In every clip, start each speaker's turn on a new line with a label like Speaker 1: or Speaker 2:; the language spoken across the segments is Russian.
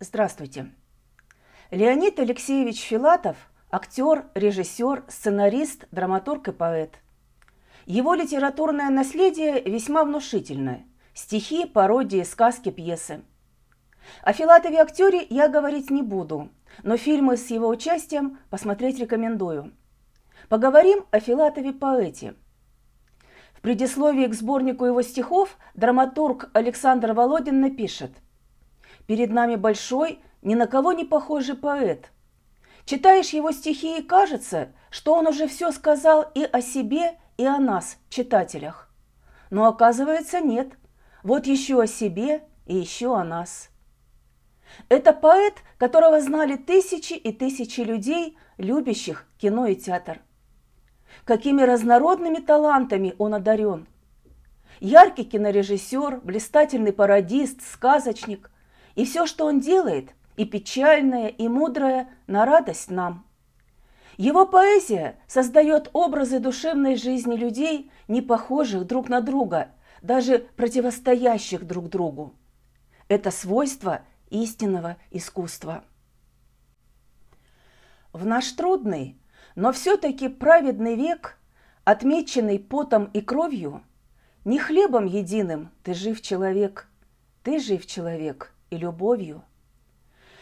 Speaker 1: Здравствуйте. Леонид Алексеевич Филатов – актер, режиссер, сценарист, драматург и поэт. Его литературное наследие весьма внушительное – стихи, пародии, сказки, пьесы. О Филатове актере я говорить не буду, но фильмы с его участием посмотреть рекомендую. Поговорим о Филатове поэте. В предисловии к сборнику его стихов драматург Александр Володин напишет – Перед нами большой, ни на кого не похожий поэт. Читаешь его стихи и кажется, что он уже все сказал и о себе, и о нас, читателях. Но оказывается нет. Вот еще о себе и еще о нас. Это поэт, которого знали тысячи и тысячи людей, любящих кино и театр. Какими разнородными талантами он одарен. Яркий кинорежиссер, блистательный пародист, сказочник – и все, что он делает, и печальное, и мудрое, на радость нам. Его поэзия создает образы душевной жизни людей, не похожих друг на друга, даже противостоящих друг другу. Это свойство истинного искусства. В наш трудный, но все-таки праведный век, отмеченный потом и кровью, не хлебом единым ты жив человек, ты жив человек – и любовью.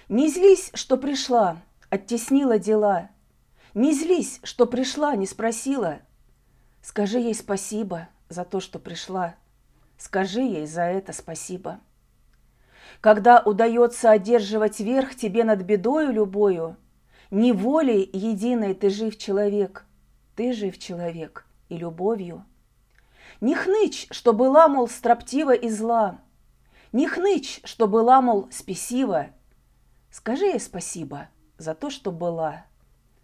Speaker 1: Не злись, что пришла, оттеснила дела. Не злись, что пришла, не спросила. Скажи ей спасибо за то, что пришла. Скажи ей за это спасибо. Когда удается одерживать верх тебе над бедою любою, не волей единой ты жив человек, ты жив человек и любовью. Не хнычь, что была, мол, строптива и зла, не хнычь, что была, мол, спесива. Скажи ей спасибо за то, что была.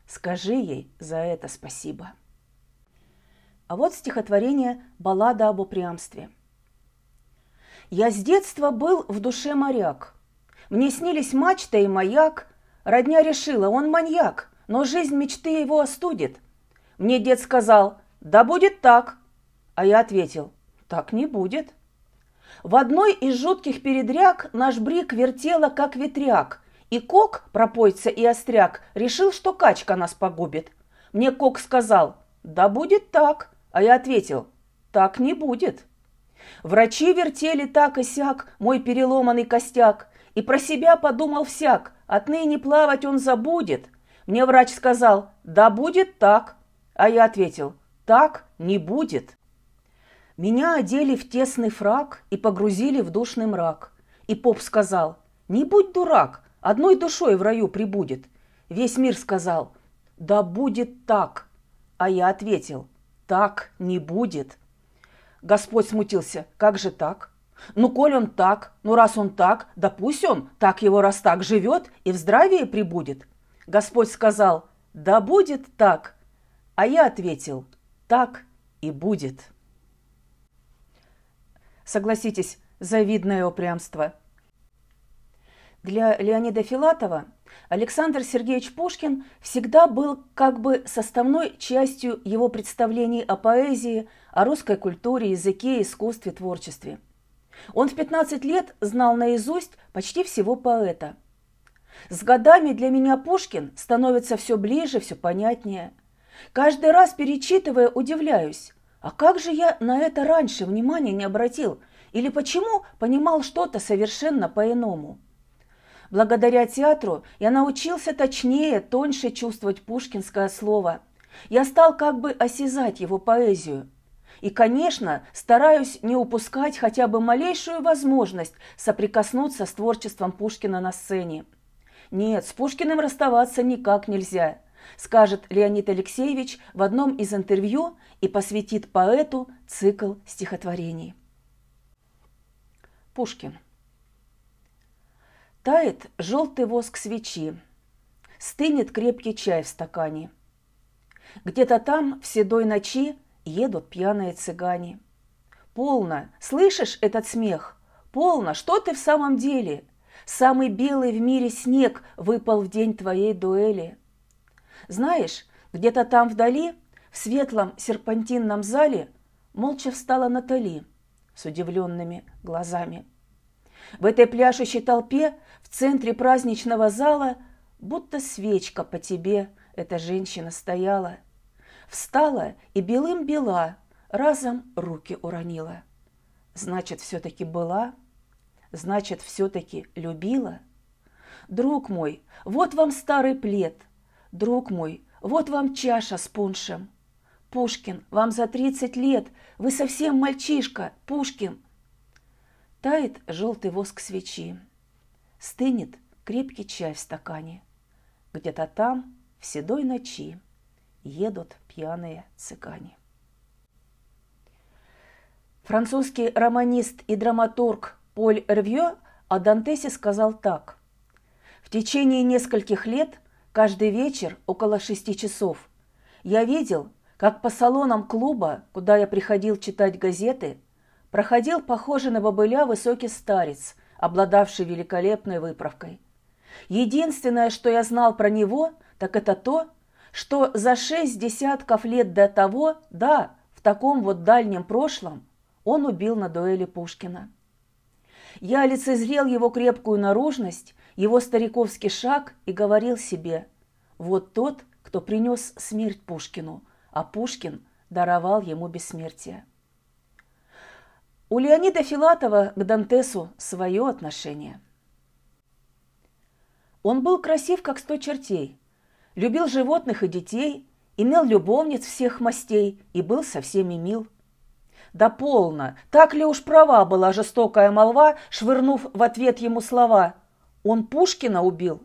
Speaker 1: Скажи ей за это спасибо. А вот стихотворение «Баллада об упрямстве». Я с детства был в душе моряк. Мне снились мачта и маяк. Родня решила, он маньяк, но жизнь мечты его остудит. Мне дед сказал, да будет так. А я ответил, так не будет. В одной из жутких передряг наш брик вертела, как ветряк, и Кок, пропойца и остряк, решил, что качка нас погубит. Мне Кок сказал, да будет так, а я ответил, так не будет. Врачи вертели так и сяк мой переломанный костяк, и про себя подумал всяк, отныне плавать он забудет. Мне врач сказал, да будет так, а я ответил, так не будет. Меня одели в тесный фраг и погрузили в душный мрак. И поп сказал, не будь дурак, одной душой в раю прибудет. Весь мир сказал, да будет так. А я ответил, так не будет. Господь смутился, как же так? Ну, коль он так, ну раз он так, да пусть он, так его раз так живет и в здравии прибудет. Господь сказал, да будет так. А я ответил, так и будет. Согласитесь, завидное упрямство. Для Леонида Филатова Александр Сергеевич Пушкин всегда был как бы составной частью его представлений о поэзии, о русской культуре, языке, искусстве, творчестве. Он в 15 лет знал наизусть почти всего поэта. С годами для меня Пушкин становится все ближе, все понятнее. Каждый раз перечитывая, удивляюсь, а как же я на это раньше внимания не обратил? Или почему понимал что-то совершенно по-иному? Благодаря театру я научился точнее, тоньше чувствовать пушкинское слово. Я стал как бы осязать его поэзию. И, конечно, стараюсь не упускать хотя бы малейшую возможность соприкоснуться с творчеством Пушкина на сцене. Нет, с Пушкиным расставаться никак нельзя – скажет Леонид Алексеевич в одном из интервью и посвятит поэту цикл стихотворений. Пушкин. Тает желтый воск свечи, стынет крепкий чай в стакане. Где-то там в седой ночи едут пьяные цыгане. Полно, слышишь этот смех? Полно, что ты в самом деле? Самый белый в мире снег выпал в день твоей дуэли. Знаешь, где-то там вдали, в светлом серпантинном зале, молча встала Натали с удивленными глазами. В этой пляшущей толпе в центре праздничного зала будто свечка по тебе эта женщина стояла. Встала и белым бела, разом руки уронила. Значит, все-таки была, значит, все-таки любила. Друг мой, вот вам старый плед, друг мой, вот вам чаша с пуншем. Пушкин, вам за тридцать лет, вы совсем мальчишка, Пушкин. Тает желтый воск свечи, стынет крепкий чай в стакане. Где-то там, в седой ночи, едут пьяные цыгане. Французский романист и драматург Поль Рвье о Дантесе сказал так. «В течение нескольких лет, каждый вечер около шести часов, я видел, как по салонам клуба, куда я приходил читать газеты, проходил похожий на бобыля высокий старец, обладавший великолепной выправкой. Единственное, что я знал про него, так это то, что за шесть десятков лет до того, да, в таком вот дальнем прошлом, он убил на дуэли Пушкина. Я лицезрел его крепкую наружность, его стариковский шаг и говорил себе, вот тот, кто принес смерть Пушкину, а Пушкин даровал ему бессмертие. У Леонида Филатова к Дантесу свое отношение. Он был красив, как сто чертей, любил животных и детей, имел любовниц всех мастей и был со всеми мил. Да полно! Так ли уж права была жестокая молва, швырнув в ответ ему слова «Он Пушкина убил?»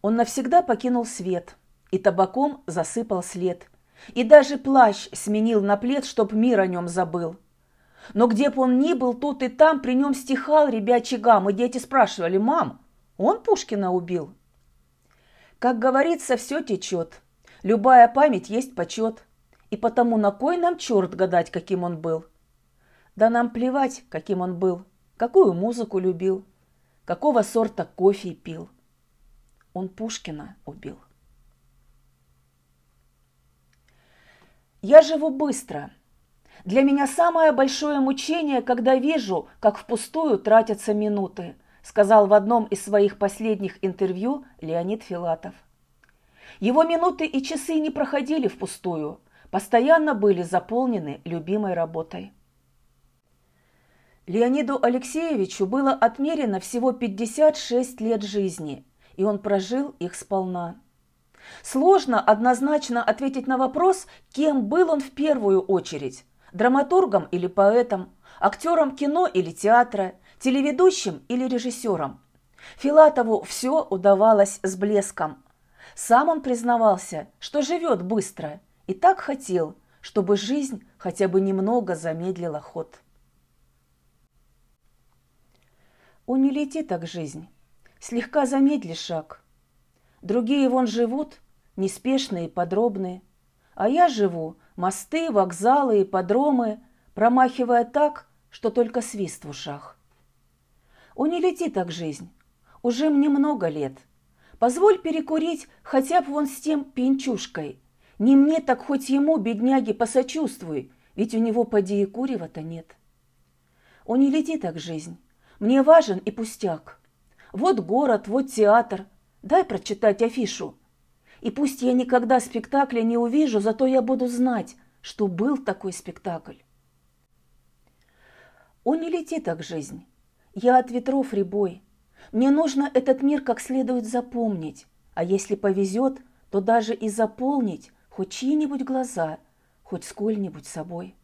Speaker 1: Он навсегда покинул свет и табаком засыпал след. И даже плащ сменил на плед, чтоб мир о нем забыл. Но где б он ни был, тут и там при нем стихал ребячий гам, и дети спрашивали «Мам, он Пушкина убил?» Как говорится, все течет. Любая память есть почет. И потому на кой нам черт гадать, каким он был? Да нам плевать, каким он был, какую музыку любил, какого сорта кофе пил. Он Пушкина убил. Я живу быстро. Для меня самое большое мучение, когда вижу, как впустую тратятся минуты, сказал в одном из своих последних интервью Леонид Филатов. Его минуты и часы не проходили впустую – постоянно были заполнены любимой работой. Леониду Алексеевичу было отмерено всего 56 лет жизни, и он прожил их сполна. Сложно однозначно ответить на вопрос, кем был он в первую очередь – драматургом или поэтом, актером кино или театра, телеведущим или режиссером. Филатову все удавалось с блеском. Сам он признавался, что живет быстро – и так хотел, чтобы жизнь хотя бы немного замедлила ход. О, не лети так жизнь, слегка замедли шаг. Другие вон живут, неспешные и подробные, а я живу мосты, вокзалы и подромы, промахивая так, что только свист в ушах. О, не лети так жизнь, уже мне много лет. Позволь перекурить хотя бы вон с тем пинчушкой, не мне, так хоть ему, бедняге, посочувствуй, ведь у него поди и курева-то нет. О, не лети так жизнь, мне важен и пустяк. Вот город, вот театр, дай прочитать афишу. И пусть я никогда спектакля не увижу, зато я буду знать, что был такой спектакль. О, не лети так жизнь, я от ветров ребой. Мне нужно этот мир как следует запомнить, а если повезет, то даже и заполнить хоть чьи-нибудь глаза, хоть сколь-нибудь собой.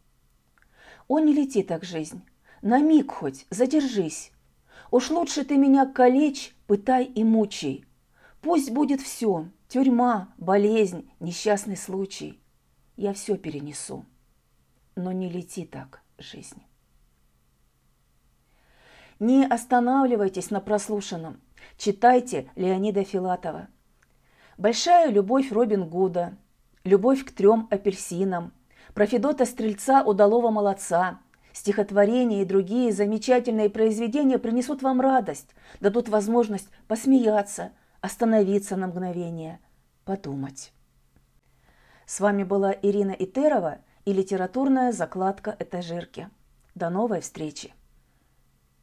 Speaker 1: О, не лети так жизнь, на миг хоть, задержись. Уж лучше ты меня калечь, пытай и мучай. Пусть будет все, тюрьма, болезнь, несчастный случай. Я все перенесу, но не лети так, жизнь. Не останавливайтесь на прослушанном. Читайте Леонида Филатова. Большая любовь Робин Гуда – любовь к трем апельсинам, про Федота Стрельца удалого молодца, стихотворения и другие замечательные произведения принесут вам радость, дадут возможность посмеяться, остановиться на мгновение, подумать. С вами была Ирина Итерова и литературная закладка этажерки. До новой встречи!